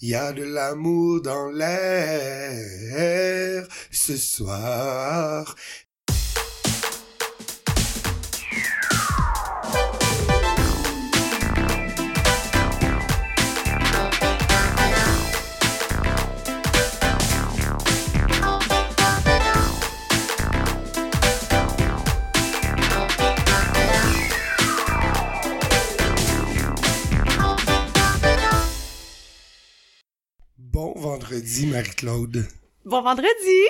Y a de l'amour dans l'air ce soir. Vendredi, Marie-Claude. Bon vendredi!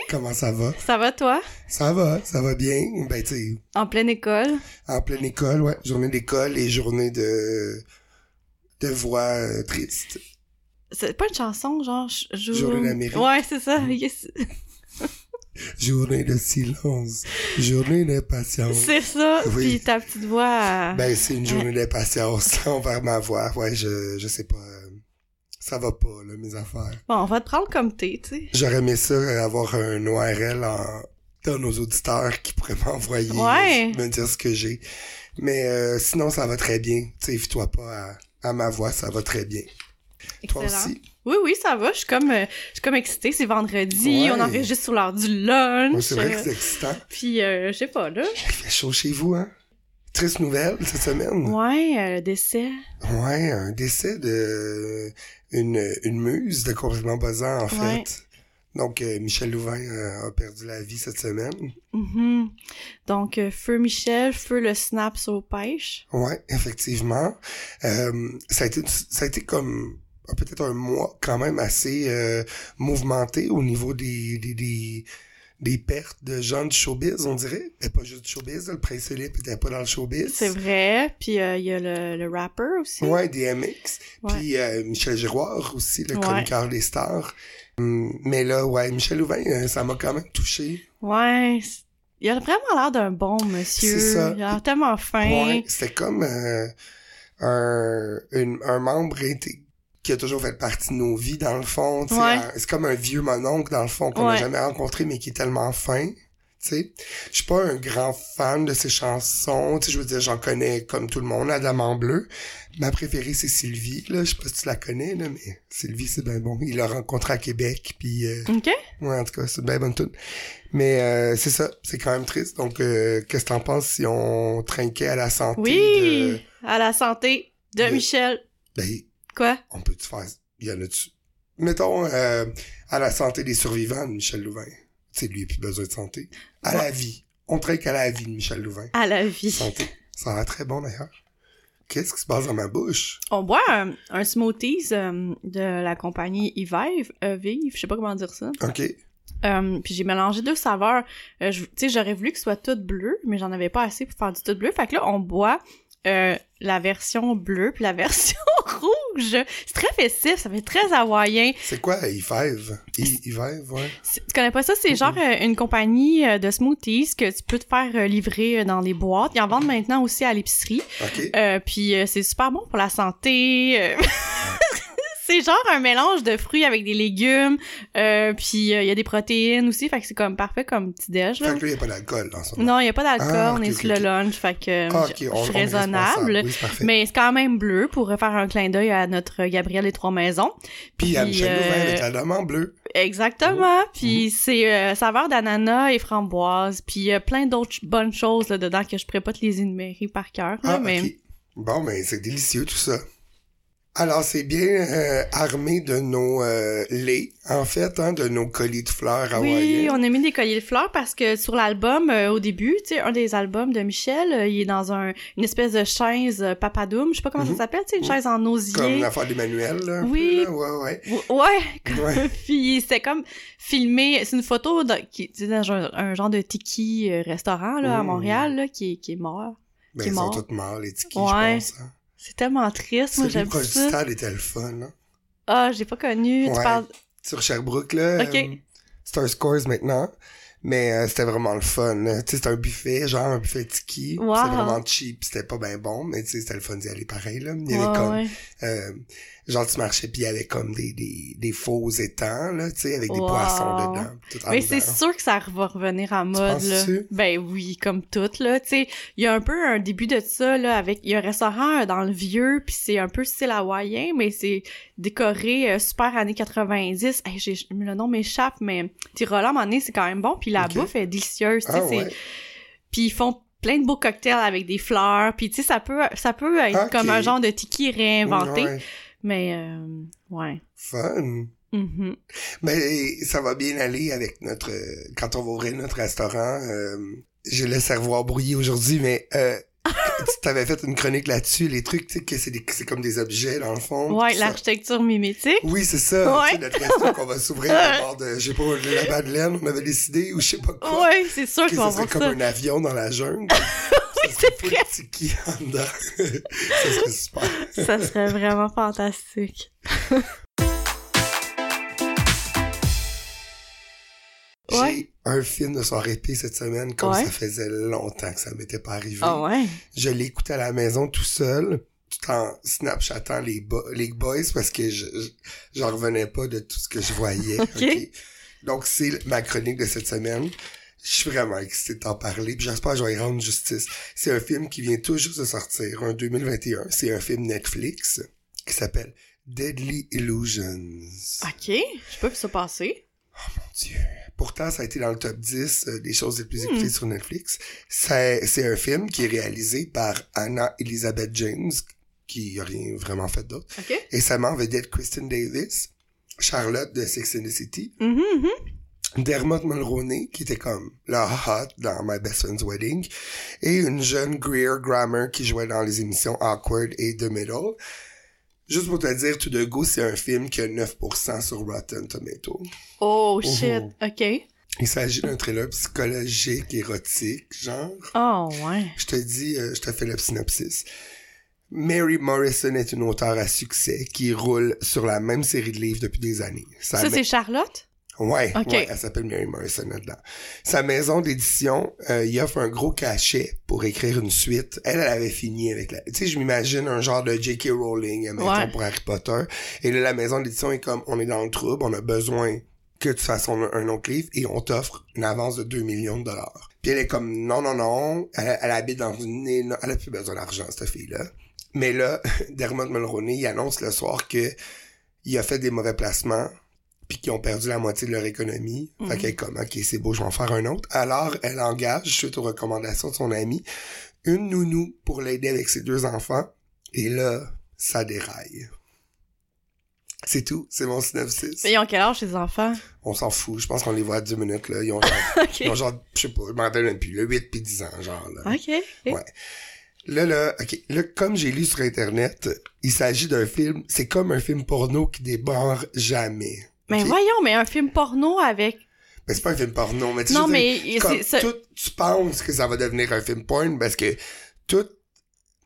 Comment ça va? Ça va toi? Ça va, ça va bien. Ben, tu En pleine école? en pleine école, ouais. Journée d'école et journée de, de voix euh, triste. C'est pas une chanson, genre... je- Journée d'Amérique. Ouais, c'est ça. Yes. Journée de silence. Journée d'impatience. C'est ça. Oui. Puis ta petite voix... euh, Ben, c'est une journée d'impatience envers ma voix. Ouais, je, je sais pas. Ça va pas, là, mes affaires. Bon, on va te prendre comme t'es, tu sais. J'aurais aimé ça, euh, avoir un ORL en, dans nos auditeurs qui pourraient m'envoyer, Ouais. me dire ce que j'ai. Mais euh, sinon, ça va très bien. Tu sais, toi pas à, à ma voix, ça va très bien. Toi Excellent. aussi? Oui, oui, ça va. Je suis comme, euh, je suis comme excitée. C'est vendredi. Ouais. On enregistre sur l'heure du lunch. Ouais, c'est vrai que Euh, c'est excitant. Puis, euh, je sais pas, là. Il fait chaud chez vous, hein? Triste nouvelle cette semaine. Ouais, euh, décès. Ouais, un décès de une, une muse de complètement buzzant, en fait. Donc, euh, Michel Louvain euh, a perdu la vie cette semaine. Mhm. Donc, euh, Feu Michel, Feu le snap sur pêche. Ouais, effectivement. Ça a été ça a été comme peut-être un mois quand même assez mouvementé au niveau des, des, des, des pertes de gens du showbiz, on dirait. Mais pas juste du showbiz, le Prince Philippe était pas dans le showbiz. C'est vrai. Puis, euh, il y a le, le rapper aussi. Ouais, DMX. Ouais. Puis euh, Michel Giroir aussi, le Ouais. chroniqueur des stars. Hum, Mais là, ouais, Michel Louvain, euh, ça m'a quand même touché. Ouais. Il a vraiment l'air d'un bon monsieur. C'est ça. Il a l'air tellement fin. Ouais, c'était comme euh, un, une- un membre inté- qui a toujours fait partie de nos vies, dans le fond. Ouais. C'est comme un vieux mononcle, dans le fond, qu'on n'a Ouais. jamais rencontré, mais qui est tellement fin. Je suis pas un grand fan de ses chansons. Je veux dire, j'en connais comme tout le monde, Adam en bleu. Ma préférée, c'est Sylvie. Je sais pas si tu la connais, là, mais Sylvie, c'est bien bon. Il l'a rencontré à Québec, puis... euh, OK? Ouais, en tout cas, c'est bien bonne tune. Mais euh, c'est ça, c'est quand même triste. Donc, euh, qu'est-ce que t'en penses si on trinquait à la santé Oui! À la santé de de- Michel? Ben, Quoi? on peut-tu faire... Il y en a-tu... Mettons, euh, à la santé des survivants de Michel Louvain. Tu sais, lui, il a plus besoin de santé. À la vie. On trinque à la vie de Michel Louvain. À la vie. Santé. Ça a l'air très bon, d'ailleurs. Qu'est-ce qui se passe dans ma bouche? On boit un, un smoothies euh, de la compagnie Yvive, euh, Vive, je sais pas comment dire ça. OK. Euh, puis j'ai mélangé deux saveurs. Tu sais, j'aurais voulu que ce soit tout bleu, mais j'en avais pas assez pour faire du tout bleu. Fait que là, on boit euh, la version bleue puis la version rouge. C'est très festif, ça fait très hawaïen. C'est quoi, Yves? Yves, ouais. Tu connais pas ça? C'est genre euh, une compagnie euh, de smoothies que tu peux te faire livrer dans des boîtes. Ils en vendent maintenant aussi à l'épicerie. Euh, puis c'est super bon pour la santé. c'est genre un mélange de fruits avec des légumes. Euh, puis euh, il y a des protéines aussi. Fait que c'est comme parfait comme petit déj. Là. Fait que là, il n'y a pas d'alcool dans moment. Non, il y a pas d'alcool. Ah, on est sur le lunch. Fait que Ah, je- on, je suis raisonnable. Oui. Mais c'est quand même bleu pour faire un clin d'œil à notre Gabriel des Trois Maisons. Puis à Michel Louvain euh, avec en bleu. Exactement. Oh. Puis c'est euh, saveur d'ananas et framboise. Puis il y a plein d'autres bonnes choses là, dedans que je pourrais pas te les énumérer par cœur. là, Ah, mais ok. Bon, ben, c'est délicieux, tout ça. Alors, c'est bien euh, armé de nos euh, laits, en fait, hein, de nos colis de fleurs Oui, hawaïens. on a mis des colliers de fleurs parce que sur l'album, euh, au début, tu sais, un des albums de Michel, euh, il est dans un, une espèce de chaise euh, papadoum, je sais pas comment Mhm. ça s'appelle, tu sais, une Mhm. chaise en osier. Comme l'affaire d'Emmanuel, là. Oui. peu, là. Ouais, ouais. Ou- Ouais, comme- Ouais. puis c'était comme filmé, c'est une photo de- qui tu sais, dans un, un genre de tiki restaurant là, à Mmh. Montréal là, qui, est- qui est mort. Ben, Qui est ils sont toutes morts, les tikis, Ouais. je pense. Hein. C'est tellement triste, moi j'aime ça. stade était le fun, hein. Ah, j'ai pas connu, Ouais. tu parles... Sur Sherbrooke, là. Ok. euh, c'est un Scores maintenant. Mais euh, c'était vraiment le fun. Tu sais, c'était un buffet, genre un buffet tiki. Wow. C'était vraiment cheap, c'était pas bien bon, mais tu sais, c'était le fun d'y aller pareil, là. Il y avait Ouais, comme, ouais. euh, genre tu marchais puis il y avait comme des, des, des faux étangs, là, tu sais, avec des Wow. poissons dedans. tout en Mais c'est sûr que ça va revenir en mode, là. penses-tu? Ben oui, comme tout, là. Tu sais, il y a un peu un début de ça, là, avec... Il y a un restaurant euh, dans le vieux, puis c'est un peu style hawaïen, mais c'est décoré euh, super années 90. Hey, j'ai... Le nom m'échappe, mais... Tirola, donné, c'est quand même bon, puis la bouffe est délicieuse, tu sais, Ah ouais. Puis ils font plein de beaux cocktails avec des fleurs, puis tu sais, ça peut, ça peut être comme un genre de tiki réinventé, Ouais. Mais euh, ouais. Fun. Mhm. Ben, ça va bien aller avec notre... Quand on va ouvrir notre restaurant, euh, j'ai le cerveau brouillé aujourd'hui, mais euh, tu t'avais fait une chronique là-dessus, les trucs, tu sais, que c'est des- c'est comme des objets, dans le fond. Ouais, l'architecture mimétique. Oui, c'est ça. Ouais. Notre resto qu'on va s'ouvrir à bord de, je sais pas, de la Madeleine, on avait décidé, ou je sais pas quoi. Ouais, c'est sûr qu'on va comme ça. un avion dans la jungle. c'est vrai. tiki en dedans. ça serait super. Ça serait vraiment fantastique. Ouais. J'ai un film de soirée épée cette semaine, comme Ouais. ça faisait longtemps que ça m'était pas arrivé. Ah ouais? Je l'ai écouté à la maison tout seul, tout en snapchatant les, bo- les boys parce que je, je- j'en revenais pas de tout ce que je voyais. Donc, c'est ma chronique de cette semaine. Je suis vraiment excité de t'en parler, puis j'espère que je vais y rendre justice. C'est un film qui vient tout juste de sortir, en 2021. C'est un film Netflix qui s'appelle Deadly Illusions. Ok, je peux ça passer. Dieu. Pourtant, ça a été dans le top 10 euh, des choses les plus Hmm. écoutées sur Netflix. C'est, un film qui est réalisé par Anna Elizabeth James, qui a rien vraiment fait d'autre. Ok. Et ça m'en vedette Kristen Davis, Charlotte de Sex and the City, Mhm, mhm. Dermot Mulroney, qui était comme la hot dans My Best Friend's Wedding, et une jeune Greer Grammer qui jouait dans les émissions Awkward et The Middle. Juste pour te dire, tout de go, c'est un film qui a 9% sur Rotten Tomatoes. Oh shit, Mhm. ok. Il s'agit d'un thriller psychologique, érotique, genre. Oh ouais. Je te dis, euh, je te fais le synopsis. Mary Morrison est une auteure à succès qui roule sur la même série de livres depuis des années. Ça ma- c'est Charlotte? Ouais, Ok. ouais, elle s'appelle Mary Morrison là-dedans. Sa maison d'édition, euh, il offre un gros cachet pour écrire une suite. Elle, elle avait fini avec la... Tu sais, je m'imagine un genre de J.K. Rowling, mettons, Ouais. pour Harry Potter. Et là, la maison d'édition est comme, on est dans le trouble, on a besoin que tu fasses un, un autre livre et on t'offre une avance de 2 millions de dollars. Puis elle est comme, non, non, non, elle, elle habite dans une... éno- Elle a plus besoin d'argent, cette fille-là. Mais là, Dermot Mulroney, il annonce le soir que il a fait des mauvais placements puis qu'ils ont perdu la moitié de leur économie. Mhm. Fait qu'elle est comme, OK, c'est beau, je vais en faire un autre. Alors, elle engage, suite aux recommandations de son ami, une nounou pour l'aider avec ses deux enfants. Et là, ça déraille. C'est tout, c'est mon synopsis. Mais ils ont quel âge les enfants? On s'en fout, je pense qu'on les voit à 10 minutes, là. Ils ont genre, Ok. ils ont genre je sais pas, je m'en rappelle même plus, le 8 puis 10 ans, genre, là. Ok. Ouais. Là, là, ok. Là, comme j'ai lu sur Internet, il s'agit d'un film, c'est comme un film porno qui débarre jamais. Mais voyons, mais un film porno avec... Ben, c'est pas un film porno, mais tu sais, Non, mais comme ça- tout, tu penses que ça va devenir un film porn parce que tout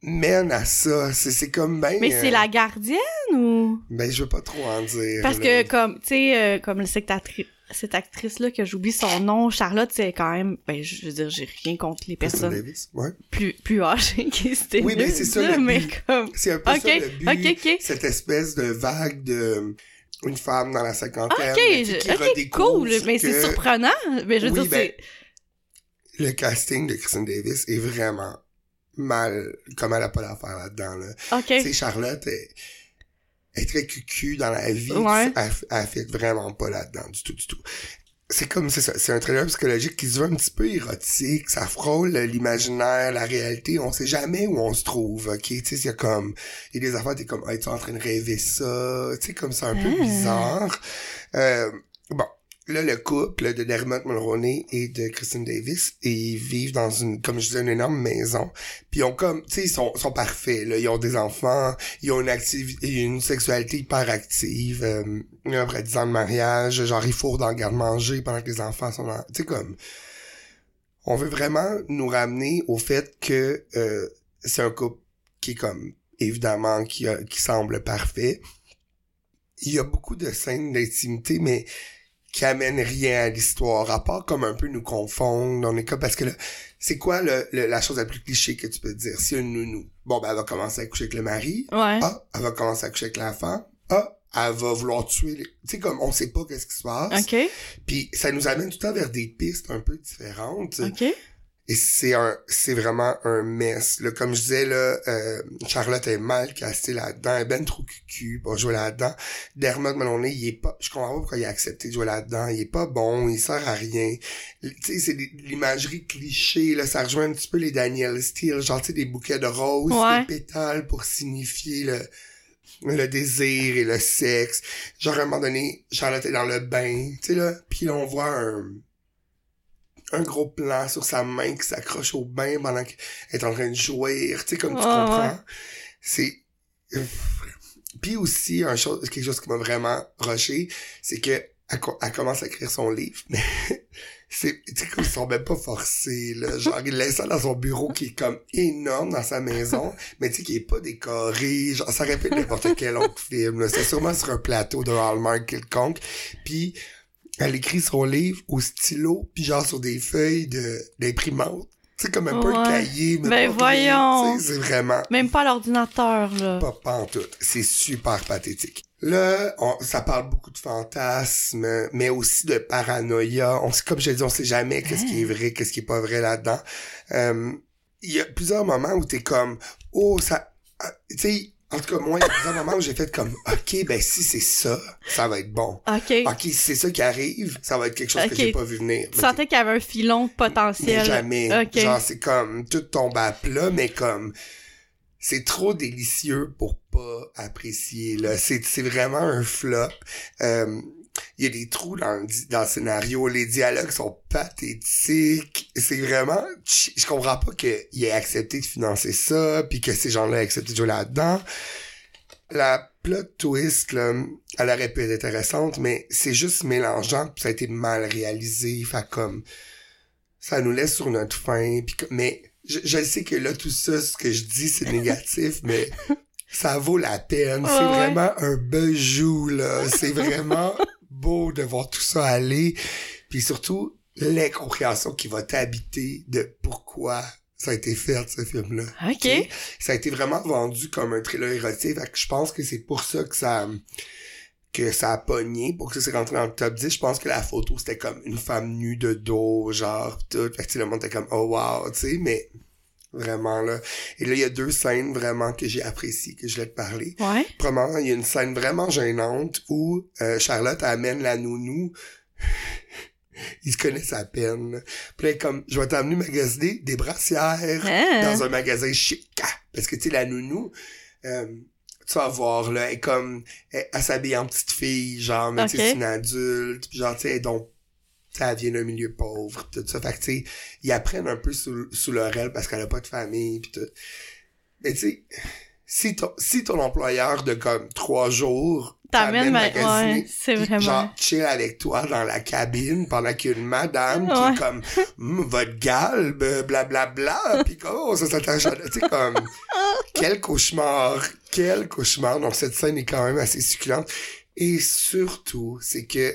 mène à ça. C'est, comme ben. Mais euh, c'est la gardienne ou... Ben, je veux pas trop en dire. Parce là. que comme, tu sais, euh, comme cette, actri- cette actrice-là que j'oublie son nom, Charlotte, c'est quand même... Ben, je veux dire, j'ai rien contre les personnes Davis, ouais. plus, plus âgées qui c'était Oui, mais c'est ça, le mais comme... C'est un peu ça le but. Cette espèce de vague de une femme dans la cinquantaine. Ok, mais je- qui ok, redécouvre cool, mais c'est surprenant. Mais je veux Oui, dire, ben. Le casting de Kristen Davis est vraiment mal, comme elle a pas d'affaire là-dedans, là. Ok. Tu sais, Charlotte est, est très cucu dans la vie. Ouais. Elle, elle fait vraiment pas là-dedans du tout, du tout. C'est comme, c'est ça, c'est un trailer psychologique qui se veut un petit peu érotique, ça frôle l'imaginaire, la réalité, on sait jamais où on se trouve, ok? Tu sais, il y a comme, il y a des affaires, t'es comme, ah, tu es en train de rêver ça, tu sais, comme c'est un peu Ah. bizarre. Euh. Là, le couple de Dermot Mulroney et de Kristen Davis, ils vivent dans une, comme je disais, une énorme maison. Puis ils ont comme, tu sais, ils sont, sont parfaits, là. Ils ont des enfants, ils ont une activité, une sexualité hyper active, euh, après 10 ans de mariage, genre ils fourrent dans le garde-manger pendant que les enfants sont dans, tu sais, comme, on veut vraiment nous ramener au fait que, euh, c'est un couple qui est comme, évidemment, qui, a- qui semble parfait. Il y a beaucoup de scènes d'intimité, mais qui amène rien à l'histoire, à part comme un peu nous confondre. On est comme, parce que là, c'est quoi le, le- la chose la plus cliché que tu peux dire? Si une nounou, bon, ben, elle va commencer à coucher avec le mari. Ouais. Ah, elle va commencer à coucher avec l'enfant. Ah, elle va vouloir tuer les... Tu sais, comme, on sait pas qu'est-ce qui se passe. OK. Puis ça nous amène tout le temps vers des pistes un peu différentes. OK. Et c'est un, c'est vraiment un mess. Là, comme je disais, là, euh, Charlotte est mal cassée là-dedans, elle est ben trop cucu pour jouer là-dedans. Dermot Mulroney, il est pas, je comprends pas pourquoi il a accepté de jouer là-dedans. Il est pas bon, il sert à rien. Tu sais, c'est l'imagerie cliché, là, ça rejoint un petit peu les Daniel Steele, genre, tu sais, des bouquets de roses, Ouais. des pétales pour signifier le, le désir et le sexe. Genre, à un moment donné, Charlotte est dans le bain, tu sais, là, puis là, on voit un, un gros plan sur sa main qui s'accroche au bain pendant qu'elle est en train de jouir, tu sais, comme tu comprends. ouais. C'est... Puis aussi, un chose, quelque chose qui m'a vraiment rushé, c'est que elle, co- elle commence à écrire son livre, mais c'est, tu sais, ils sont même pas forcés, là. Genre, il laisse ça dans son bureau qui est comme énorme dans sa maison, mais tu sais, qui est pas décoré. Genre, ça répète n'importe quel autre film, là. C'est sûrement sur un plateau de Hallmark quelconque. Puis, elle écrit son livre au stylo, puis genre sur des feuilles de, d'imprimante. Tu sais, comme un peu Ouais. cahier, mais Ben voyons. C'est vraiment Même pas l'ordinateur, là. pas, pas en tout. C'est super pathétique. Là, on- ça parle beaucoup de fantasmes, mais aussi de paranoïa. On comme je l'ai dit, on sait jamais qu'est-ce qui est vrai, qu'est-ce qui est pas vrai là-dedans. Euh, Il y a plusieurs moments où t'es comme, oh, ça, ah, tu sais, en tout cas, moi, il y a plusieurs moments où j'ai fait comme, ok, ben si c'est ça, ça va être bon. OK. Ok, si c'est ça qui arrive, ça va être quelque chose que j'ai pas vu venir. Tu sentais qu'il y avait un filon Mais potentiel. jamais. OK. Genre, c'est comme, tout tombe à plat, mais comme, c'est trop délicieux pour pas apprécier, là. C'est, c'est vraiment un flop. Euh, il y a des trous dans dans le scénario. Les dialogues sont pathétiques. C'est vraiment, je comprends pas qu'il ait accepté de financer ça, puis que ces gens-là aient accepté de jouer là-dedans. La plot twist, là, elle aurait pu être intéressante, mais c'est juste mélangeant, puis ça a été mal réalisé. Fait comme, ça nous laisse sur notre fin. Puis mais je, je sais que là, tout ça, ce que je dis, c'est négatif, mais ça vaut la peine. c'est Ouais, vraiment un bijou, là. C'est vraiment beau de voir tout ça aller. Puis surtout, l'incompréhension qui va t'habiter de pourquoi ça a été fait, ce film-là. OK. Ça a été vraiment vendu comme un thriller érotique. Fait que je pense que c'est pour ça que ça que ça a pogné, pour que ça s'est rentré dans le top 10. Je pense que la photo, c'était comme une femme nue de dos, genre, tout. Fait que le monde était comme, oh wow, tu sais, mais vraiment, là. Et là, il y a deux scènes vraiment que j'ai appréciées, que je voulais te parler. Ouais. Premièrement, il y a une scène vraiment gênante où euh, Charlotte amène la nounou. Il se connaît sa peine. Puis là, elle est comme, je vais t'amener magasiner des brassières Hein? dans un magasin chic. Parce que, tu sais, la nounou, euh, tu vas voir, là, elle est comme, elle, elle s'habille en petite fille, genre, mais tu sais, c'est une adulte, puis genre, tu sais, donc, ça vient d'un milieu pauvre, tout ça. Fait que, tu sais, ils apprennent un peu sous, sous leur aile parce qu'elle a pas de famille, puis tout. Mais tu sais, si ton, si ton employeur de comme trois jours magasiner, Ouais, c'est vraiment... genre chill avec toi dans la cabine pendant qu'il y a une madame qui est comme votre galbe blablabla bla, puis comme oh, ça s'attache tu sais comme quel cauchemar quel cauchemar donc cette scène est quand même assez succulente et surtout c'est que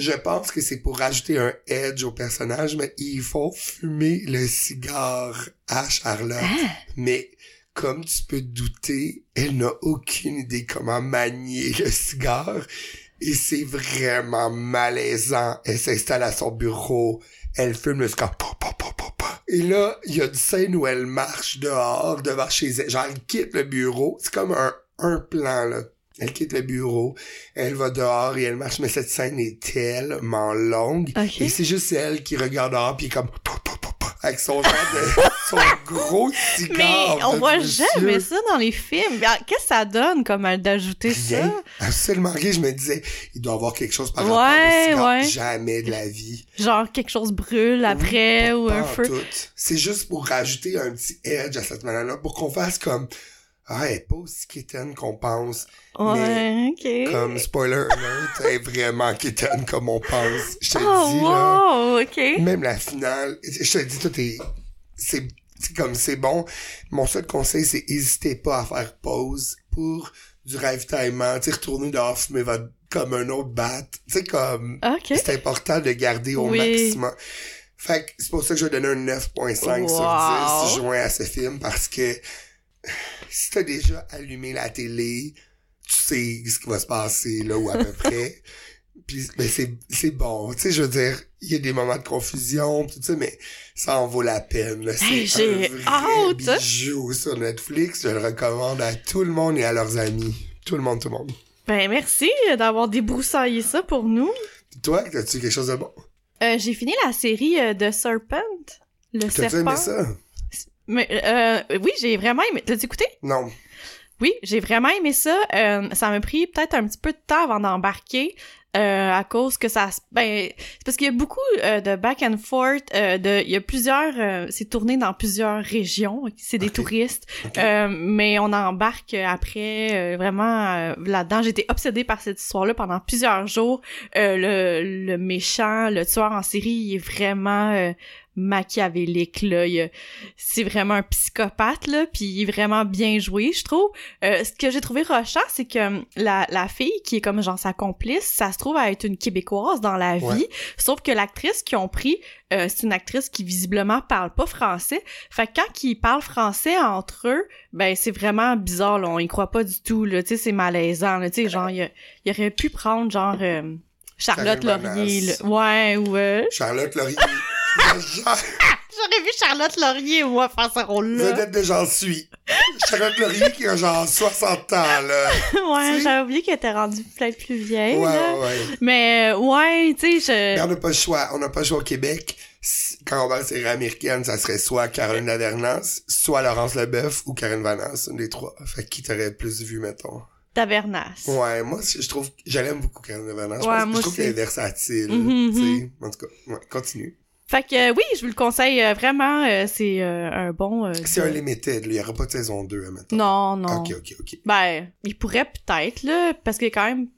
je pense que c'est pour rajouter un edge au personnage mais ils font fumer le cigare à Charlotte Ah! mais comme tu peux te douter, elle n'a aucune idée comment manier le cigare. Et c'est vraiment malaisant. Elle s'installe à son bureau. Elle fume le cigare. Et là, il y a une scène où elle marche dehors, devant chez elle. Genre, elle quitte le bureau. C'est comme un, un plan, là. Elle quitte le bureau, elle va dehors et elle marche, mais cette scène est tellement longue. Et c'est juste elle qui regarde dehors, puis comme... avec son de... son gros cigare. Mais on voit monsieur. jamais ça dans les films. Ah, Qu'est-ce que ça donne comme d'ajouter ça? Absolument rien. Je me disais, il doit y avoir quelque chose par Ouais, rapport au ouais. Jamais de la vie. Genre quelque chose brûle après Oui, ou un feu. C'est juste pour rajouter un petit edge à cette manière-là, pour qu'on fasse comme... Ah, elle est pas aussi quétaine qu'on pense. Ouais, ok. Comme spoiler alert, elle est vraiment quétaine comme on pense. Je te Oh, dis, là. wow, ok. Même la finale, je te dis, tout est, c'est, comme, c'est bon. Mon seul conseil, c'est n'hésitez pas à faire pause pour du ravitaillement, tu retourner dehors, fumer votre comme un autre bat. Tu sais, comme, OK. c'est important de garder au Oui. maximum. Fait que c'est pour ça que je vais donner un 9.5 sur Wow. 10 joint à ce film parce que si t'as déjà allumé la télé, tu sais ce qui va se passer là ou à peu près. Puis ben, c'est c'est bon, tu sais je veux dire, il y a des moments de confusion tout ça mais ça en vaut la peine. là. Hey, j'ai un vrai bijou sur Netflix, je le recommande à tout le monde et à leurs amis. Tout le monde, tout le monde. Ben, merci d'avoir débroussaillé ça pour nous. Toi, as-tu quelque chose de bon? Euh, j'ai fini la série euh, de Serpent. Le T'as-tu serpent. aimé ça? Mais, euh, oui, j'ai vraiment aimé. T'as écouté? Non. Oui, j'ai vraiment aimé ça. Euh, ça m'a pris peut-être un petit peu de temps avant d'embarquer. euh, à cause que ça se- ben c'est parce qu'il y a beaucoup euh, de back and forth euh, de il y a plusieurs euh, c'est tourné dans plusieurs régions c'est des touristes. Euh, mais on embarque après euh, vraiment là-dedans j'étais obsédée par cette histoire-là pendant plusieurs jours Euh, le, le méchant le tueur en série il est vraiment euh, machiavélique là. C'est vraiment un psychopathe là puis il est vraiment bien joué je trouve. Euh, ce que j'ai trouvé rochant c'est que hum, la, la fille qui est comme genre sa complice ça se trouve à être une québécoise dans la vie. Ouais. sauf que l'actrice qu'ils ont pris euh, c'est une actrice qui visiblement parle pas français. Fait que quand ils parlent français entre eux ben c'est vraiment bizarre là. On y croit pas du tout là. Tu sais c'est malaisant là. Tu sais genre il, aurait pu prendre genre euh, Charlotte Laurier là. ouais ou euh, Charlotte Laurier. J'aurais vu Charlotte Laurier moi faire ce rôle là vedette de J'en suis. Charlotte Laurier qui a genre 60 ans, là. ouais j'avais oublié qu'elle était rendue peut-être plus vieille Ouais, là. ouais, mais euh, ouais tu sais je on n'a pas le choix. On n'a pas le choix au Québec. Quand on va à la série américaine, ça serait soit Caroline Lavernas, soit Laurence Leboeuf ou Karine Vanasse, une des trois. Fait qui t'aurait plus vu, mettons? Tavernas Ouais, moi, je trouve, j'aime beaucoup Karine Lavernas. Je, Ouais, pense- moi je trouve qu'elle est versatile, tu sais. En tout cas, ouais, continue. Fait que euh, oui, je vous le conseille euh, vraiment. euh, c'est euh, un bon. C'est un limited, là. Il n'y aura pas de saison 2, mettons. Non, non. Ok, ok, ok. Ben, il pourrait peut-être là, parce qu'il y a quand même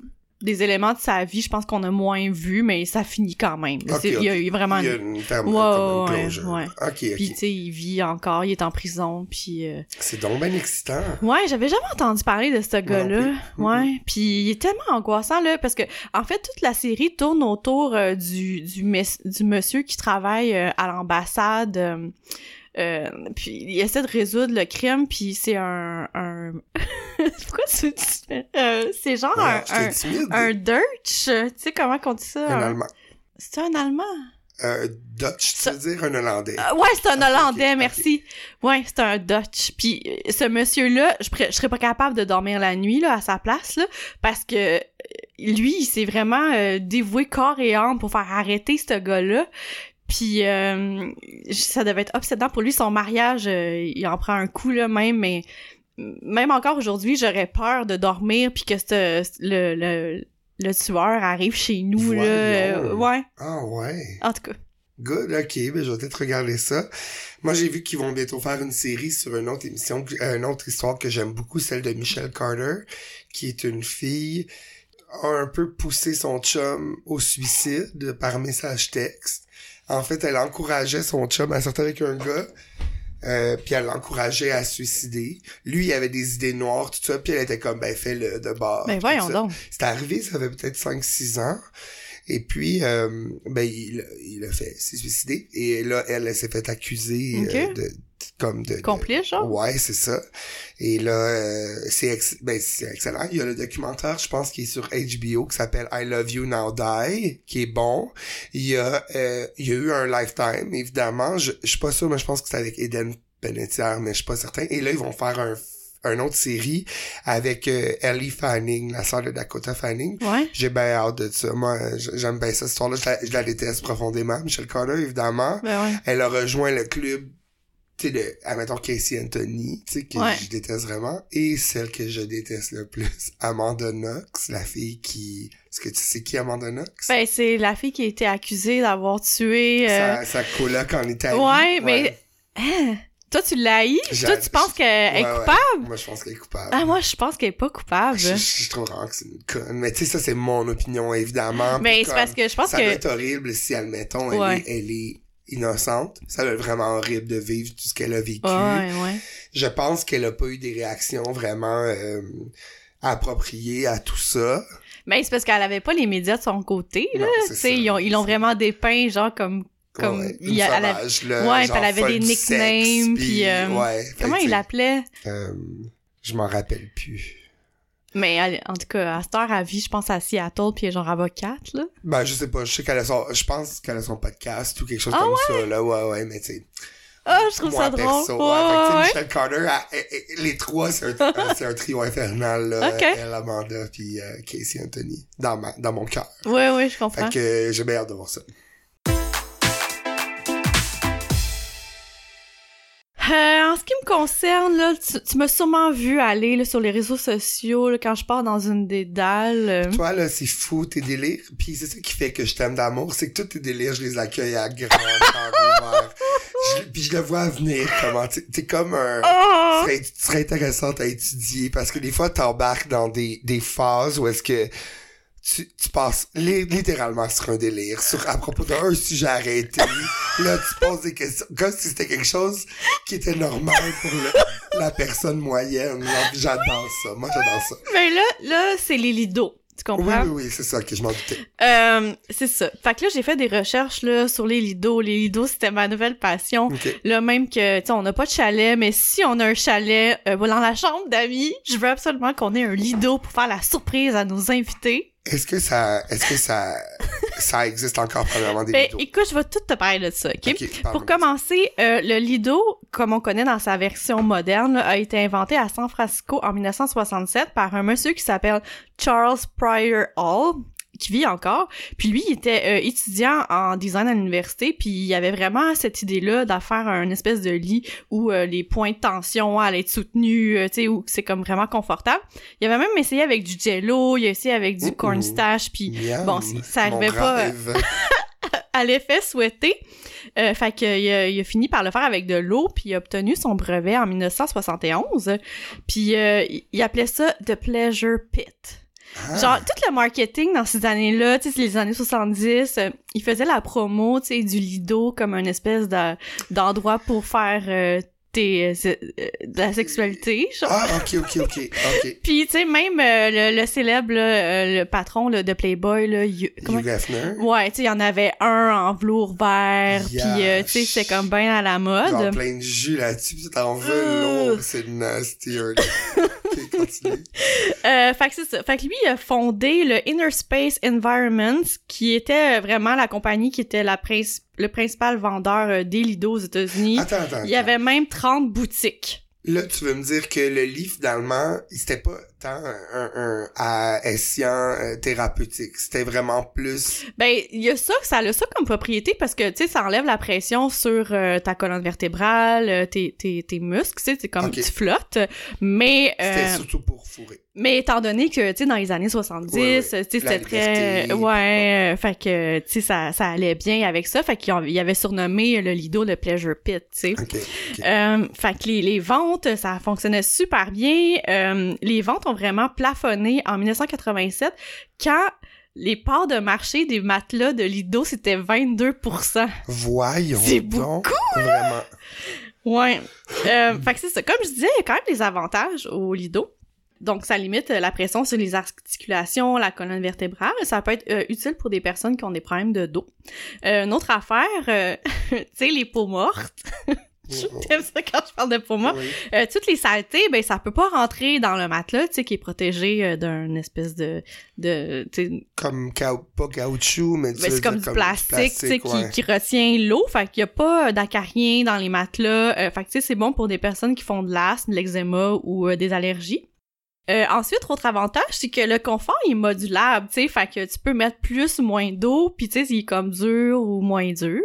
des éléments de sa vie, je pense qu'on a moins vu, mais ça finit quand même. Il y a ok. eu vraiment. Il y a une- une ferme, Ouais, comme une ouais, closure. ouais. Ok, Puis tu sais, il vit encore, il est en prison, puis. euh, C'est donc bien excitant. Ouais, j'avais jamais entendu parler de ce gars-là. Ouais, puis il est tellement angoissant là parce que en fait toute la série tourne autour euh, du du, mes- du monsieur qui travaille euh, à l'ambassade euh, puis il essaie de résoudre le crime puis c'est un un pourquoi tu euh, c'est genre Ouais, un, un un Dutch, tu sais comment on dit ça? Un un- Allemand. C'est un allemand? Euh, Dutch, tu veux dire un Hollandais. euh, ouais, c'est un Ah, Hollandais, merci. Ouais, c'est un Dutch. Puis euh, ce monsieur-là, je, serais pas capable de dormir la nuit là à sa place là, parce que lui, il s'est vraiment euh, dévoué corps et âme pour faire arrêter ce gars-là. Puis euh, ça devait être obsédant pour lui. Son mariage, euh, il en prend un coup là même, mais même encore aujourd'hui, j'aurais peur de dormir puis que ce- le, le le tueur arrive chez nous là. euh, ouais, Ah ouais. en tout cas. Good, ok, ben je vais peut-être regarder ça. Moi, j'ai vu qu'ils vont bientôt faire une série sur une autre émission, euh, une autre histoire que j'aime beaucoup, celle de Michelle Carter, qui est une fille a un peu poussé son chum au suicide par message texte. En fait, elle encourageait son chum à sortir avec un gars, euh, puis elle l'encourageait à se suicider. Lui, il avait des idées noires, tout ça, puis elle était comme, ben fais-le de bord. Ben voyons donc. C'est arrivé, ça fait peut-être 5-6 ans. Et puis, euh, ben, il, il a fait, s'est suicidé. Et là, elle, elle s'est fait accuser Ok. euh, de, comme de... Complice, genre? Ouais, c'est ça. Et là, euh, c'est ex- ben, c'est excellent. Il y a le documentaire, je pense, qui est sur HBO, qui s'appelle I Love You Now Die, qui est bon. Il y a, euh, il y a eu un Lifetime, évidemment. Je, je suis pas sûr, mais je pense que c'est avec Eden Panettiere, mais je suis pas certain. Et là, ils vont faire un une autre série avec euh, Ellie Fanning, la sœur de Dakota Fanning. Ouais. J'ai bien hâte de ça. Moi, j'aime bien cette histoire-là. Je la, je la déteste profondément. Michelle Carter, évidemment. Ben ouais. Elle a rejoint le club, tu sais, de, admettons, Casey Anthony, tu sais, que Ouais. je déteste vraiment. Et celle que je déteste le plus, Amanda Knox, la fille qui... Est-ce que tu sais qui Amanda Knox? Ben, c'est la fille qui a été accusée d'avoir tué. euh, Sa, sa coloc en Italie. Ouais, mais- Hein? Toi, tu? J'ai- Toi, tu penses qu'elle est Ouais, ouais. coupable? Moi, je pense qu'elle est coupable. Ah, moi, je pense qu'elle est pas coupable. je, je, je trouve vraiment que c'est une conne. Mais tu sais, ça, c'est mon opinion, évidemment. Mais c'est parce que je pense ça doit que. être horrible si, admettons, elle, Ouais. est, elle est innocente. Ça doit être vraiment horrible de vivre tout ce qu'elle a vécu. Ouais, ouais. Je pense qu'elle a pas eu des réactions vraiment euh, appropriées à tout ça. Mais c'est parce qu'elle avait pas les médias de son côté, là. Non, ça, ils ont- ils l'ont vraiment dépeint, genre, comme... Comme Ouais, il une y a- elle a- sauvage, là, Ouais, puis genre elle avait des nicknames, sexe, puis, euh, ouais, Comment il l'appelait? euh, je m'en rappelle plus. Mais elle- en tout cas, à cette heure, à vie, je pense à Seattle, puis genre avocate, là. Ben, je sais pas, je sais qu'elle a son, je pense qu'elle a son podcast ou quelque chose Ah comme ça, là, ouais, ouais, mais tu sais. Ah, je trouve moi, ça drôle. perso, Ouais, ouais, fait que, ouais. Michelle Carter, elle- elle- elle- les trois, c'est un, c'est un trio infernal, là. Ok. Elle, Amanda, puis euh, Casey Anthony, dans ma, dans mon cœur. Ouais, ouais, je comprends. Fait que j'ai bien hâte de voir ça. Euh, en ce qui me concerne, là, tu, tu m'as sûrement vu aller là, sur les réseaux sociaux là, quand je pars dans une des dalles. euh. Toi, là, c'est fou, tes délires. Puis c'est ça qui fait que je t'aime d'amour, c'est que tous tes délires, je les accueille à grand. Je- Puis je le vois venir, comment, t'es comme un... Oh! Tu serais, tu serais intéressante à étudier parce que des fois, t'embarques dans des, des phases où est-ce que tu, tu passes li- littéralement sur un délire, sur, à propos d'un sujet arrêté. là, tu poses des questions comme si c'était quelque chose qui était normal pour le- la personne moyenne. J'adore ça. Moi, j'adore ça. Mais là, là, c'est les lidos. Tu comprends? oui, oui, c'est ça que je m'en doutais. Euh, c'est ça. Fait que là, j'ai fait des recherches là, sur les lidos. Les lidos, c'était ma nouvelle passion. OK. Là, même que, tu sais, on n'a pas de chalet, mais si on a un chalet euh, dans la chambre d'amis, je veux absolument qu'on ait un lido pour faire la surprise à nos invités. Est-ce que ça, est-ce que ça, ça existe encore premièrement des Ben, écoute, je vais tout te parler de ça, OK? Pour commencer, euh, le Lido, comme on connaît dans sa version moderne, a été inventé à San Francisco en 1967 par un monsieur qui s'appelle Charles Pryor Hall qui vit encore. Puis lui, il était euh, étudiant en design à l'université, puis il avait vraiment cette idée-là d'en faire un espèce de lit où euh, les points de tension allaient être soutenus, euh, tu sais, où c'est comme vraiment confortable. Il avait même essayé avec du jello, il a essayé avec du cornstarch, puis Miam, bon, ça mon arrivait pas, euh, à l'effet souhaité. Euh, fait que, il, a, il a fini par le faire avec de l'eau, puis il a obtenu son brevet en 1971. Puis euh, il appelait ça The Pleasure Pit. Ah. Genre, tout le marketing dans ces années-là, tu sais, c'est les années 70, euh, il faisait la promo, tu sais, du Lido comme une espèce de- d'endroit pour faire euh, tes, euh, euh, de la sexualité, genre. Ah, ok, ok, ok, ok. Puis, tu sais, même euh, le, le célèbre, là, euh, le patron là, de Playboy, là, Hugh- comment Hugh. Ouais, tu sais, il y en avait un en velours vert, puis euh, tu sais, c'était comme bien à la Genre mode. plein de jus là-dessus, pis t'en veux c'est nasty. Euh, fait que c'est ça. Fait que lui, il a fondé le Inner Space Environment, qui était vraiment la compagnie qui était la princi- le principal vendeur euh, des lidos aux États-Unis. Attends, attends. Il y avait même 30 boutiques. Là, tu veux me dire que le lit, finalement, c'était pas tant un, un, un à escient euh, thérapeutique? C'était vraiment plus... Ben, il y a ça, ça a ça comme propriété parce que, tu sais, ça enlève la pression sur euh, ta colonne vertébrale, euh, tes, tes, tes muscles, tu sais, comme Ok. tu flottes. Mais, C'était euh, surtout pour fourrer. Mais étant donné que, tu sais, dans les années 70, Ouais, ouais. tu sais, c'était très... Ouais, euh, fait que, tu sais, ça, ça allait bien avec ça. Fait qu'il y avait surnommé le Lido le Pleasure Pit, tu sais. Ok, ok. Euh, fait que les, les ventes, ça fonctionnait super bien. Les ventes ont vraiment plafonné en 1987 quand les parts de marché des matelas de Lido, c'était 22% Voyons c'est donc. Vraiment. Ouais. Euh, fait que c'est ça. Comme je disais, il y a quand même des avantages au Lido. Donc, ça limite euh, la pression sur les articulations, la colonne vertébrale. Ça peut être euh, utile pour des personnes qui ont des problèmes de dos. Euh, une autre affaire, tu sais, les peaux mortes. J'aime ça quand je parle de. Oui. Euh, toutes les saletés, ben ça peut pas rentrer dans le matelas, tu sais, qui est protégé euh, d'un espèce de, de, Comme cao- pas caoutchouc, mais ben, c'est comme du plastique, tu sais, qui, ouais. qui retient l'eau. Fait qu'il y a pas d'acariens dans les matelas. Euh, fait que, tu sais, c'est bon pour des personnes qui font de l'asthme, de l'eczéma ou euh, des allergies. Euh, ensuite, autre avantage, c'est que le confort il est modulable, tu sais, fait que tu peux mettre plus ou moins d'eau, puis tu sais, il est comme dur ou moins dur.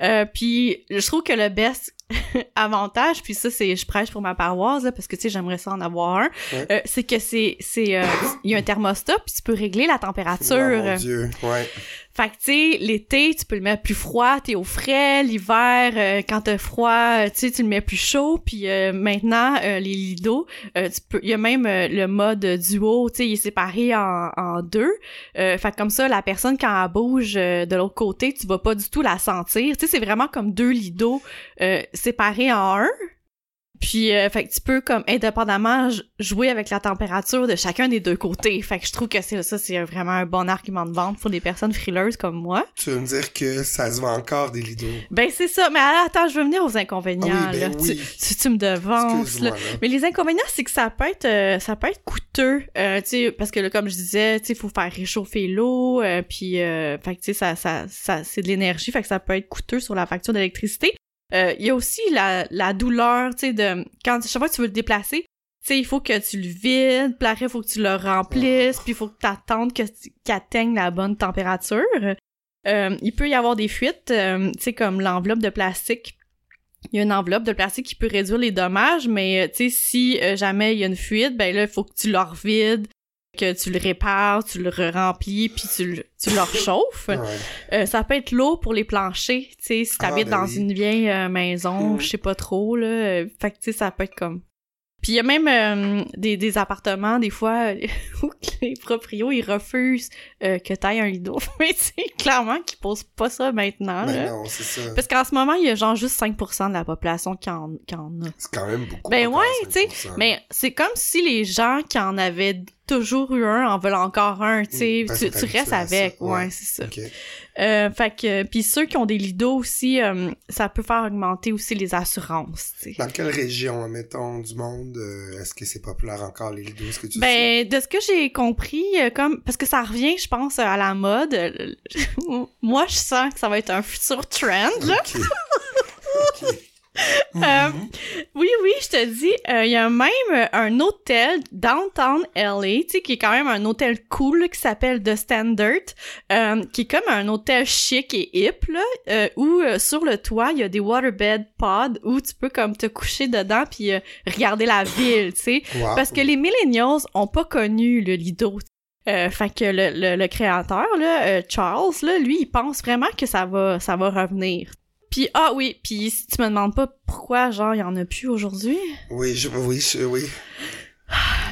Euh, puis je trouve que le best avantage, puis ça c'est je prêche pour ma paroisse là, parce que tu sais j'aimerais ça en avoir un, Ouais. euh, c'est que c'est c'est euh, il y a un thermostat puis tu peux régler la température. Oh, mon Dieu, ouais. Fait que, tu sais, l'été, tu peux le mettre plus froid, t'es au frais. L'hiver, euh, quand t'as froid, euh, tu sais, tu le mets plus chaud. Puis euh, maintenant, euh, les lidos, euh, tu peux... Il y a même euh, le mode duo, tu sais, il est séparé en, en deux. Euh, fait que comme ça, la personne, quand elle bouge euh, de l'autre côté, tu vas pas du tout la sentir. Tu sais, c'est vraiment comme deux lidos euh, séparés en un. Puis, euh, fait que tu peux, comme, indépendamment, jouer avec la température de chacun des deux côtés. Fait que je trouve que c'est ça, c'est vraiment un bon argument de vente pour des personnes frileuses comme moi. Tu veux me dire que ça se vend encore des lidos? Ben, c'est ça. Mais alors, attends, je veux venir aux inconvénients, Ah oui, ben là. oui. Tu, tu, tu me devances, là. Excuse-moi, là. Mais les inconvénients, c'est que ça peut être, euh, ça peut être coûteux, euh, tu sais, parce que là, comme je disais, tu sais, faut faire réchauffer l'eau, puis, fait que tu sais, ça, ça, ça, c'est de l'énergie, fait que ça peut être coûteux sur la facture d'électricité. Euh, Il y a aussi la, la douleur, tu sais, de quand chaque fois que tu veux le déplacer, tu sais, il faut que tu le vides, puis après, il faut que tu le remplisses, puis il faut que tu attendes qu'il atteigne la bonne température. Euh, il peut y avoir des fuites, euh, tu sais, comme l'enveloppe de plastique il y a une enveloppe de plastique qui peut réduire les dommages, mais euh, tu sais, si euh, jamais il y a une fuite, ben là, il faut que tu le revides, que tu le répares, tu le remplis, puis tu le, tu le réchauffes. Ouais. Euh, ça peut être lourd pour les planchers, tu sais, si Ah, t'habites ben dans oui. une vieille euh, maison, Mm. je sais pas trop, là, fait que tu sais, ça peut être comme... Puis il y a même euh, des, des appartements, des fois, où les proprios, ils refusent que t'ailles un lido. Mais c'est clairement qu'ils posent pas ça maintenant, Ben là. non, c'est ça. Parce qu'en ce moment, il y a genre juste 5% de la population qui en, qui en a. C'est quand même beaucoup. Ben ouais, tu sais, 5%. Mais c'est comme si les gens qui en avaient toujours eu un en veulent encore un, tu sais. Mm, parce tu, t'es restes avec, ouais, ouais. c'est ça. Euh, fait que, puis ceux qui ont des lidos aussi, euh, ça peut faire augmenter aussi les assurances, tu sais. Dans quelle région, admettons, du monde, euh, est-ce que c'est populaire encore, les lidos? Est-ce que tu sais? Ben, de ce que j'ai compris, comme parce que ça revient, je pense, à la mode. moi, je sens que ça va être un futur trend. Là. Euh, Mhm. Oui, oui, je te dis, euh, il y a même euh, un hôtel downtown LA, tu sais, qui est quand même un hôtel cool là, qui s'appelle The Standard, euh, qui est comme un hôtel chic et hip là, où sur le toit il y a des waterbed pods où tu peux comme te coucher dedans puis regarder la ville, tu sais, Wow. parce que les millennials ont pas connu le Lido. Euh, fait que le, le, le créateur là, euh, Charles là, lui, il pense vraiment que ça va ça va revenir. Puis ah oui, puis si tu me demandes pas pourquoi genre il y en a plus aujourd'hui, Oui, je, oui, je, oui.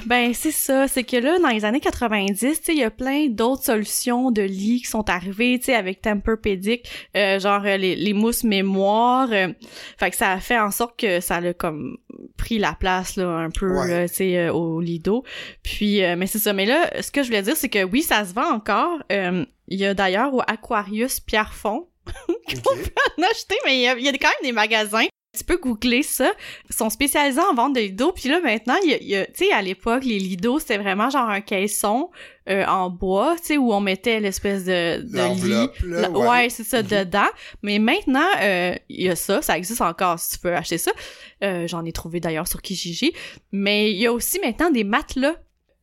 ben c'est ça, c'est que là dans les années 90, tu sais, il y a plein d'autres solutions de lits qui sont arrivées, tu sais avec Tempur-Pedic, euh, genre euh, les, les mousses mémoire, euh, fait que ça a fait en sorte que ça a comme pris la place là un peu Ouais. tu sais euh, au Lido. Puis euh, mais c'est ça, mais là ce que je voulais dire c'est que oui, ça se vend encore. Euh, il y a d'ailleurs au Aquarius Pierrefonds Ok. en acheter, mais il y, a, il y a quand même des magasins. Tu peux googler ça. Ils sont spécialisés en vente de lidos. Puis là, maintenant, il y a, tu sais, à l'époque, les lidos, c'était vraiment genre un caisson euh, en bois, tu sais, où on mettait l'espèce de, de lit. Là, ouais, c'est ça, Mhm. dedans. Mais maintenant, euh, il y a ça. Ça existe encore si tu peux acheter ça. Euh, J'en ai trouvé d'ailleurs sur Kijiji. Mais il y a aussi maintenant des matelas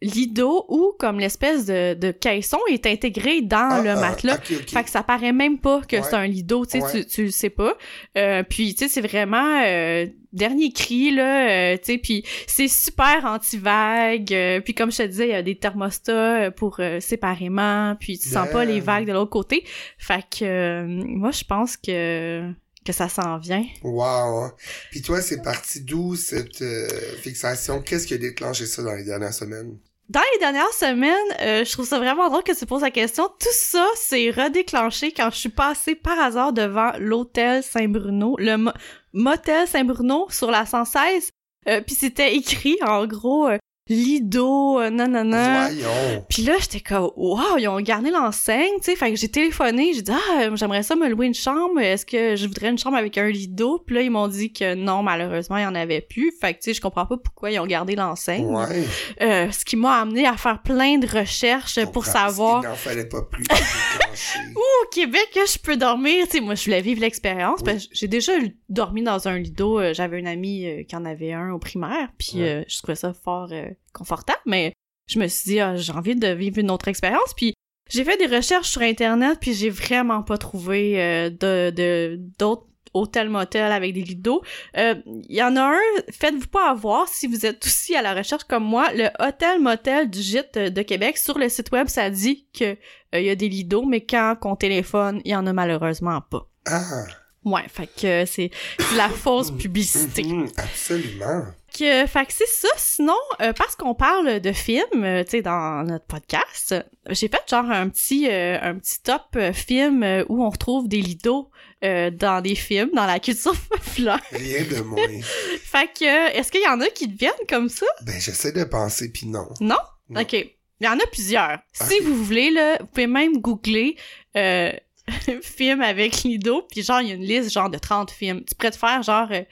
lido où comme l'espèce de, de caisson est intégré dans Ah, le ah, matelas. Fait que ça paraît même pas que Ouais. c'est un lido, tu sais, tu, tu le sais pas. Euh, puis, tu sais, c'est vraiment euh, dernier cri, là, euh, tu sais, puis c'est super anti-vague. euh, puis comme je te disais, il y a des thermostats pour séparément, puis tu sens pas les vagues de l'autre côté. Fait que euh, moi, je pense que que ça s'en vient. Wow. Puis toi, c'est parti d'où cette euh, fixation? Qu'est-ce qui a déclenché ça dans les dernières semaines? Dans les dernières semaines, euh, je trouve ça vraiment drôle que tu poses la question. Tout ça s'est redéclenché quand je suis passée par hasard devant l'hôtel Saint-Bruno, le mo- motel Saint-Bruno sur la 116. Euh, puis c'était écrit en gros euh, Lido, euh, nanana. Voyons. Puis là, j'étais comme, wow, ils ont gardé l'enseigne, tu sais. Fait que j'ai téléphoné, j'ai dit, ah, euh, j'aimerais ça me louer une chambre. Est-ce que je voudrais une chambre avec un lido? Puis là, ils m'ont dit que non, malheureusement, il y en avait plus. Fait que, tu sais, je comprends pas pourquoi ils ont gardé l'enseigne. Ouais. Euh, ce qui m'a amené à faire plein de recherches Je pour savoir Il n'en fallait pas plus où au Québec je peux dormir? Tu sais, moi, je voulais vivre l'expérience. Oui. parce que j'ai déjà dormi dans un lido. euh, J'avais une amie euh, qui en avait un au primaire. Puis Ouais. euh, je trouvais ça fort euh, confortable. Mais je me suis dit, ah, j'ai envie de vivre une autre expérience. Puis j'ai fait des recherches sur Internet. Puis j'ai vraiment pas trouvé euh, d'autres hôtels motel avec des lidos. Euh, Il y en a un, faites-vous pas avoir si vous êtes aussi à la recherche comme moi, le hôtel motel du gîte de Québec. Sur le site web, ça dit que euh, il y a des lidos, mais quand on téléphone, il y en a malheureusement pas. Ah. Ouais, fait que c'est la fausse publicité. Mhm, absolument. Que, fait que c'est ça. Sinon, euh, parce qu'on parle de films, euh, tu sais, dans notre podcast, j'ai fait genre un petit euh, un petit top film où on retrouve des lidos dans des films, dans la culture populaire. Rien de moins. fait que, est-ce qu'il y en a qui te viennent comme ça? ben, j'essaie de penser, puis non. Non? Non. OK. Il y en a plusieurs. Si vous voulez, là, vous pouvez même googler euh, film avec Lido, puis genre, il y a une liste genre de 30 films. Tu pourrais te faire genre euh,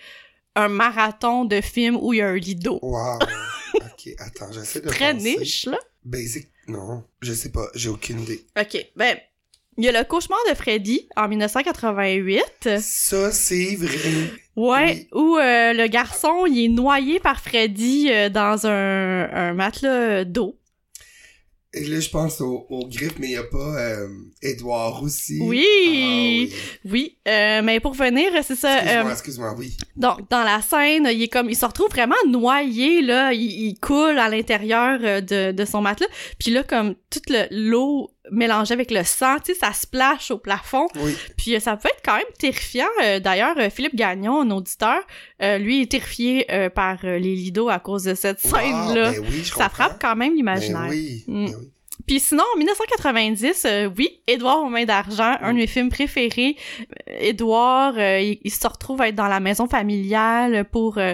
un marathon de films où il y a un Lido. Wow. ok, attends, j'essaie de Très penser. niche, là. Basic, non, je sais pas, j'ai aucune idée. OK. Ben, il y a le cauchemar de Freddy en 1988. Ça, c'est vrai. Ouais, Oui. où euh, le garçon, il est noyé par Freddy euh, dans un, un matelas d'eau. Et là, je pense au, au griffe, mais il y a pas euh, Edouard aussi. Oui. Ah, oui. Oui, euh, mais pour venir, c'est ça. Excuse-moi, euh, excuse-moi, oui. Donc, dans la scène, il est comme, il se retrouve vraiment noyé, là, il, il coule à l'intérieur euh, de, de son matelas, puis là, comme, toute le- l'eau mélangée avec le sang, tu sais, ça splash au plafond, Oui. puis euh, ça peut être quand même terrifiant. Euh, D'ailleurs, euh, Philippe Gagnon, un auditeur, lui est terrifié par les lidos à cause de cette Wow, scène-là. ben oui, ça comprends. frappe quand même l'imaginaire. Ben oui, Mm. ben oui. Puis sinon, en 1990, euh, oui, Édouard aux mains d'argent, un de mes films préférés. Euh, Édouard, euh, il, il se retrouve à être dans la maison familiale pour... euh,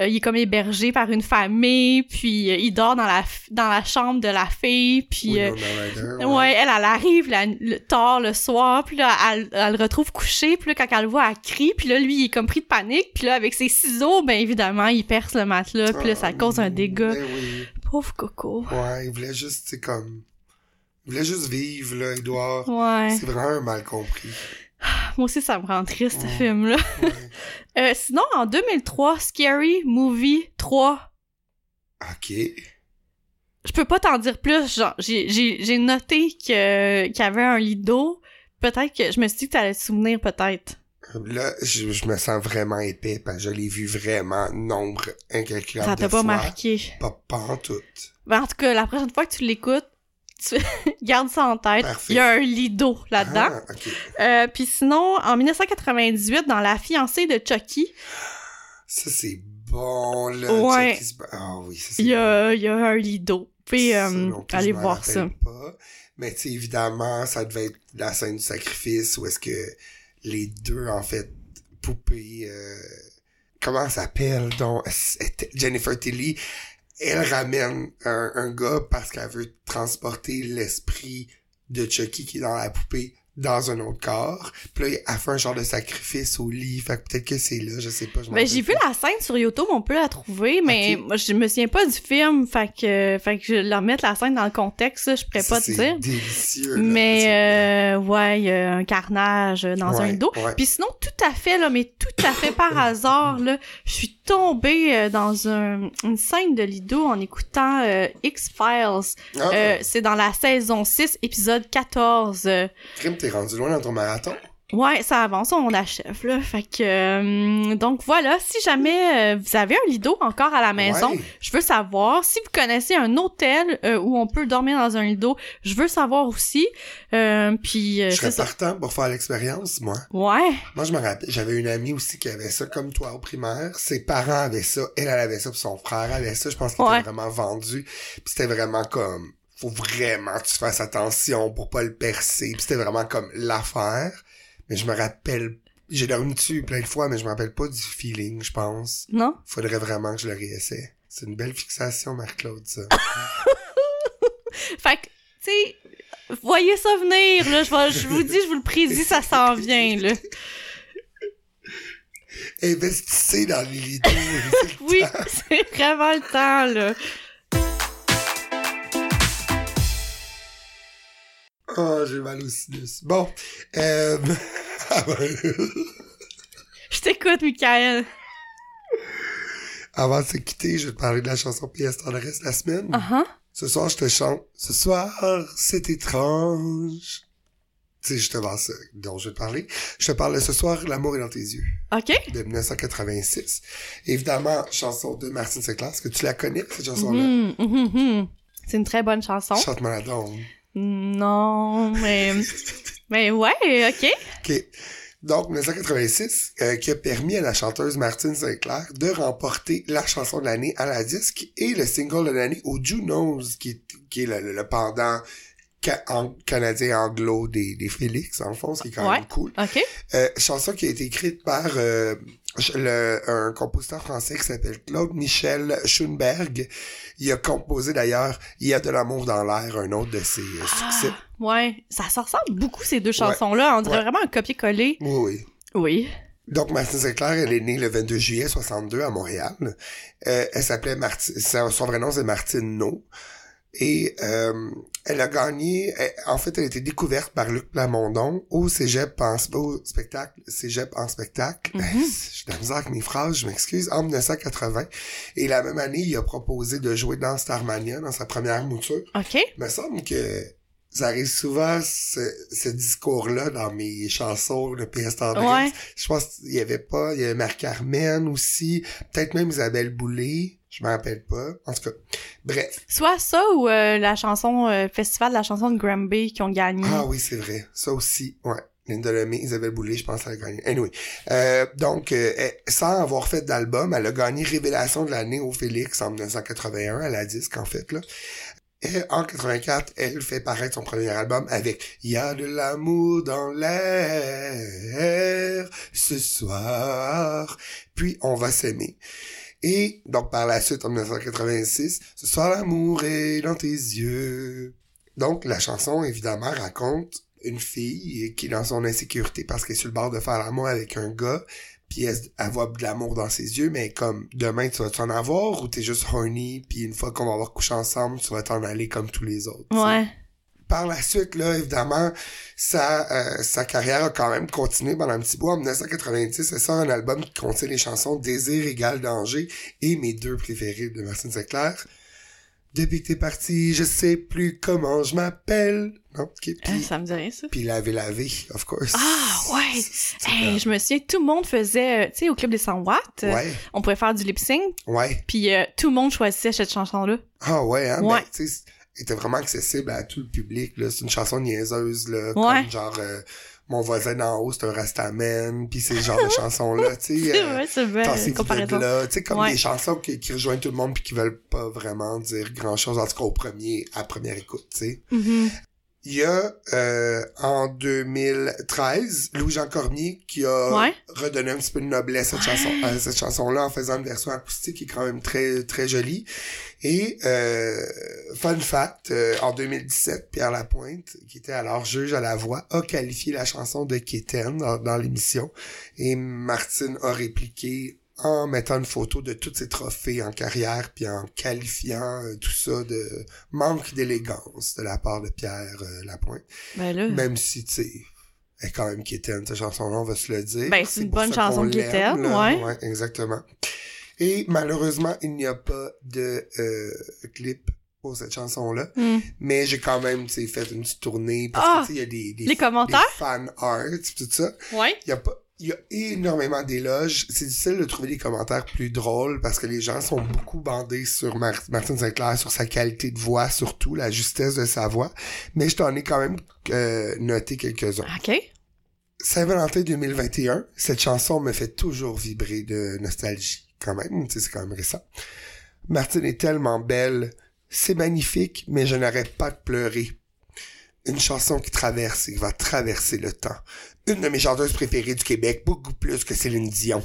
euh, il est comme hébergé par une famille, puis il dort dans la, dans la chambre de la fille, puis... euh, Ryder, Ouais, elle, elle arrive la- le, tard le soir, puis là, elle, elle le retrouve couché, puis là, quand elle le voit, elle crie, puis là, lui, il est comme pris de panique, puis là, avec ses ciseaux, ben évidemment, il perce le matelas, puis là, ça Ah, cause un dégât. Ben oui. Pauvre Coco. Ouais, il voulait juste, c'est comme... Il voulait juste vivre, là, Edouard. Ouais. C'est vraiment un mal compris. Moi aussi, ça me rend triste, ce film-là. Ouais. Euh, sinon, en 2003, Scary Movie 3. ok. Je peux pas t'en dire plus. Genre, j'ai, noté qu'il y avait un lit d'eau. Peut-être que je me suis dit que t'allais te souvenir, peut-être. Là, je, je me sens vraiment épais parce que je l'ai vu vraiment nombre incalculable Ça t'a pas fois. marqué. Pas, pas en tout. Ben, en tout cas, la prochaine fois que tu l'écoutes, tu garde ça en tête. Parfait. Il y a un d'eau là-dedans. Ah. Euh, Puis sinon, en 1998, dans La fiancée de Chucky, Ça, c'est bon, là. Ouais. Chucky Ah oui, ça, c'est il y bon. a, il y a un d'eau. Puis, euh, allez voir ça. Pas. Mais tu évidemment, ça devait être la scène du sacrifice où est-ce que les deux, en fait, poupées... euh, comment elle s'appelle, donc? C'était- Jennifer Tilly, elle ramène un, un gars parce qu'elle veut transporter l'esprit de Chucky qui est dans la poupée dans un autre corps. Puis là, elle fait un genre de sacrifice au lit. Fait que peut-être que c'est là, je sais pas. je Ben, j'ai vu la scène sur YouTube, on peut la trouver, mais moi, je me souviens pas du film, fait que, fait que je leur mettre la scène dans le contexte, je pourrais pas te dire. délicieux. là. Mais, euh, ouais, il y a un carnage dans un dos. ouais. Puis sinon, tout à fait, là, mais tout à fait par hasard, là, je suis tombée euh, dans un, une scène de Lido en écoutant euh, X-Files. Ah, Euh, c'est dans la saison 6, épisode 14. Euh, Crime, t'es rendu loin dans ton marathon? Ouais, ça avance, on achève, là. Fait que, euh, donc voilà, si jamais euh, vous avez un lido encore à la maison, Ouais. je veux savoir. Si vous connaissez un hôtel euh, où on peut dormir dans un lido, je veux savoir aussi. Euh, puis, euh, Je serais ça. partant pour faire l'expérience, moi. Ouais, Moi, je me rappelle, j'avais une amie aussi qui avait ça, comme toi, au primaire. Ses parents avaient ça, elle, elle avait ça, puis son frère avait ça. Je pense qu'il Ouais. était vraiment vendu. Puis c'était vraiment comme, faut vraiment que tu fasses attention pour pas le percer. Puis c'était vraiment comme l'affaire. Mais je me rappelle, j'ai dormi dessus plein de fois, mais je me rappelle pas du feeling, je pense. non? Faudrait vraiment que je le réessaie. C'est une belle fixation, Marc-Claude, ça. Fait que, tu sais, voyez ça venir, là. Je, vous dis, je vous le prédis, ça s'en vient, là. Investissez dans les Oui, c'est vraiment le temps, là. Oh, j'ai mal au sinus. Bon, euh... Je t'écoute, Michael. avant de se quitter, je vais te parler de la chanson PS dans le reste de la semaine. Ah ah. Ce soir, je te chante. Ce soir, c'est étrange. Tu sais, justement ça dont je vais te parler. Je te parle de ce soir, l'amour est dans tes yeux, OK. de 1986. Évidemment, chanson de Martine Seclas. Est-ce que tu la connais, cette chanson-là? Mhm, mhm, mhm. C'est une très bonne chanson. Chante-moi la. Non, mais... mais ouais, OK. OK. Donc, 1986, euh, qui a permis à la chanteuse Martine Sinclair de remporter la chanson de l'année à la disque et le single de l'année au Junos, qui est, qui est le, le pendant ca- en- canadien anglo des, des Félix, en fond, ce qui est quand Ouais. même cool. Euh, chanson qui a été écrite par euh, le, un compositeur français qui s'appelle Claude Michel Schoenberg. Il a composé d'ailleurs Il y a de l'amour dans l'air, un autre de ses euh, succès. Ah, ouais, ça se ressemble beaucoup ces deux chansons-là. On dirait Ouais. vraiment un copier-coller. Oui, oui. Oui. Donc, Martine Sinclair, elle est née le 22 juillet 62 à Montréal. Euh, elle s'appelait Martine, son son vrai nom c'est Martine No. Et euh, elle a gagné, elle- en fait, elle a été découverte par Luc Plamondon au Cégep en au spectacle, Cégep en spectacle. Mhm. J'ai de la misère avec mes phrases, je m'excuse, en 1980. Et la même année, il a proposé de jouer dans Starmania, dans sa première mouture. OK. Il me semble que ça arrive souvent, ce, ce discours-là, dans mes chansons de PS. Ouais. Je pense qu'il y avait pas, il y avait Marc-Carmen aussi, peut-être même Isabelle Boulay, je me rappelle pas. En tout cas, bref. Soit ça ou euh, la chanson euh, Festival de la chanson de Granby qui ont gagné. Ah oui, c'est vrai. Ça aussi, ouais. Linda Lemay, Isabelle Boulay, je pense qu'elle a gagné. Anyway. Euh, donc, euh, elle- sans avoir fait d'album, elle a gagné Révélation de l'année au Félix en 1981, à la disque, en fait, là. Et en 84, elle fait paraître son premier album avec « Y a de l'amour dans l'air ce soir, puis on va s'aimer ». Et donc, par la suite, en 1986, « Ce soir, l'amour est dans tes yeux ». Donc, la chanson, évidemment, raconte une fille qui est dans son insécurité parce qu'elle est sur le bord de faire l'amour avec un gars, puis elle, elle voit de l'amour dans ses yeux, mais comme demain tu vas t'en avoir ou t'es juste horny, puis une fois qu'on va avoir couché ensemble, tu vas t'en aller comme tous les autres. tu sais? Ouais. Par la suite, là, évidemment, sa, euh, sa carrière a quand même continué pendant un petit bout. En 1990, elle sort un album qui contient les chansons Désir égal danger et mes deux préférés de Martine Sinclair. Depuis que t'es parti, je sais plus comment je m'appelle. Non, ok. Puis, Ah, ça me dit rien, ça. puis laver laver, of course. Ah, ouais. Hey, je me souviens, tout le monde faisait, euh, tu sais, au club des 100 watts, euh, Ouais, on pouvait faire du lip sync, ouais. puis euh, tout le monde choisissait cette chanson-là. Ah ouais, hein? Ouais. Ben, elle était vraiment accessible à tout le public, là. C'est une chanson niaiseuse, là. Ouais. Comme genre, euh, mon voisin d'en haut, c'est un rastaman, puis c'est ce genre de chansons-là, tu sais. C'est euh, vrai, c'est vrai. Là. Tu sais, comme Ouais. des chansons qui, qui rejoignent tout le monde puis qui veulent pas vraiment dire grand chose, en tout cas au premier, à première écoute, tu sais. Mhm. Il y a, euh, en 2013, Louis-Jean Cormier qui a Ouais. redonné un petit peu de noblesse à cette chanson, à cette chanson-là en faisant une version acoustique qui est quand même très, très jolie. Et, euh, fun fact, euh, en 2017, Pierre Lapointe, qui était alors juge à la voix, a qualifié la chanson de Kéten dans, dans l'émission. Et Martine a répliqué en mettant une photo de tous ses trophées en carrière, puis en qualifiant euh, tout ça de manque d'élégance de la part de Pierre euh, Lapointe. Ben là. Même si, tu sais, elle est quand même Kéten, cette chanson-là, on va se le dire. Ben, c'est une bonne chanson là. ouais. Ouais, exactement. Et malheureusement, il n'y a pas de euh, clip pour cette chanson-là. Hmm. Mais j'ai quand même, tu sais, fait une petite tournée parce Ah! que, tu sais, il y a des, des, Les commentaires? des fan art, tout ça. Ouais. Il y a pas, il y a énormément d'éloges. C'est difficile de trouver des commentaires plus drôles parce que les gens sont beaucoup bandés sur Mar- Martine Sinclair, sur sa qualité de voix, surtout la justesse de sa voix. Mais je t'en ai quand même euh, noté quelques-uns. OK. Saint-Valentin 2021, cette chanson me fait toujours vibrer de nostalgie, quand même, c'est quand même récent. Martine est tellement belle, c'est magnifique, mais je n'arrête pas de pleurer. Une chanson qui traverse et qui va traverser le temps. Une de mes chanteuses préférées du Québec, beaucoup plus que Céline Dion.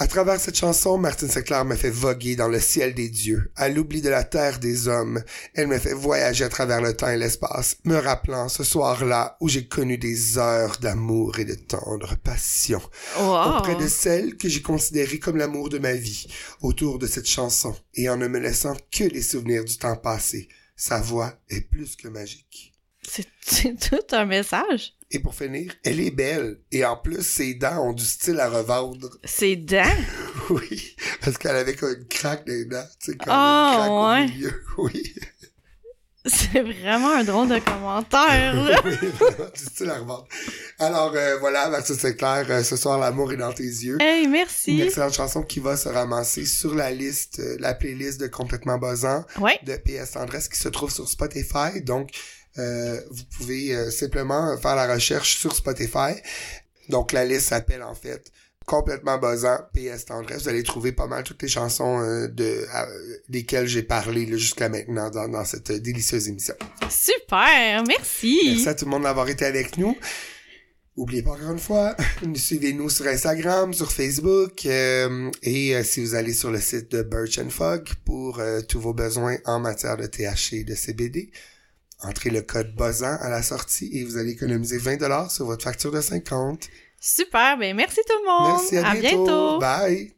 À travers cette chanson, Martine Sinclair me fait voguer dans le ciel des dieux, à l'oubli de la terre des hommes. Elle me fait voyager à travers le temps et l'espace, me rappelant ce soir-là où j'ai connu des heures d'amour et de tendre passion, Wow. auprès de celle que j'ai considérée comme l'amour de ma vie, autour de cette chanson, et en ne me laissant que les souvenirs du temps passé. Sa voix est plus que magique. C'est c'est tout un message. Et pour finir, elle est belle, et en plus, ses dents ont du style à revendre. C'est dents? Oui, parce qu'elle avait comme une craque des dents, tu sais, comme une craque ouais. au milieu. Oui, C'est vraiment un drôle de commentaire, là. oui, vraiment, du style à revendre. Alors, euh, voilà, Martine Sinclair, euh, ce soir, l'amour est dans tes yeux. Hey, Une merci. excellente chanson qui va se ramasser sur la liste, euh, la playlist de Complètement Buzzant Ouais. de PS Tendresse qui se trouve sur Spotify. Donc, euh, vous pouvez euh, simplement faire la recherche sur Spotify. Donc la liste s'appelle en fait complètement buzzant, PS Tendresse. Vous allez trouver pas mal toutes les chansons euh, de euh, desquelles j'ai parlé jusqu'à maintenant dans, dans cette délicieuse émission. Super, merci. Merci à tout le monde d'avoir été avec nous. Oubliez pas encore une fois, suivez-nous sur Instagram, sur Facebook euh, et euh, si vous allez sur le site de Birch and Fog pour euh, tous vos besoins en matière de THC et de CBD. Entrez le code BOZAN à la sortie et vous allez économiser 20$ sur votre facture de 50. Super, ben merci tout le monde. Merci, à, bientôt. bientôt. Bye.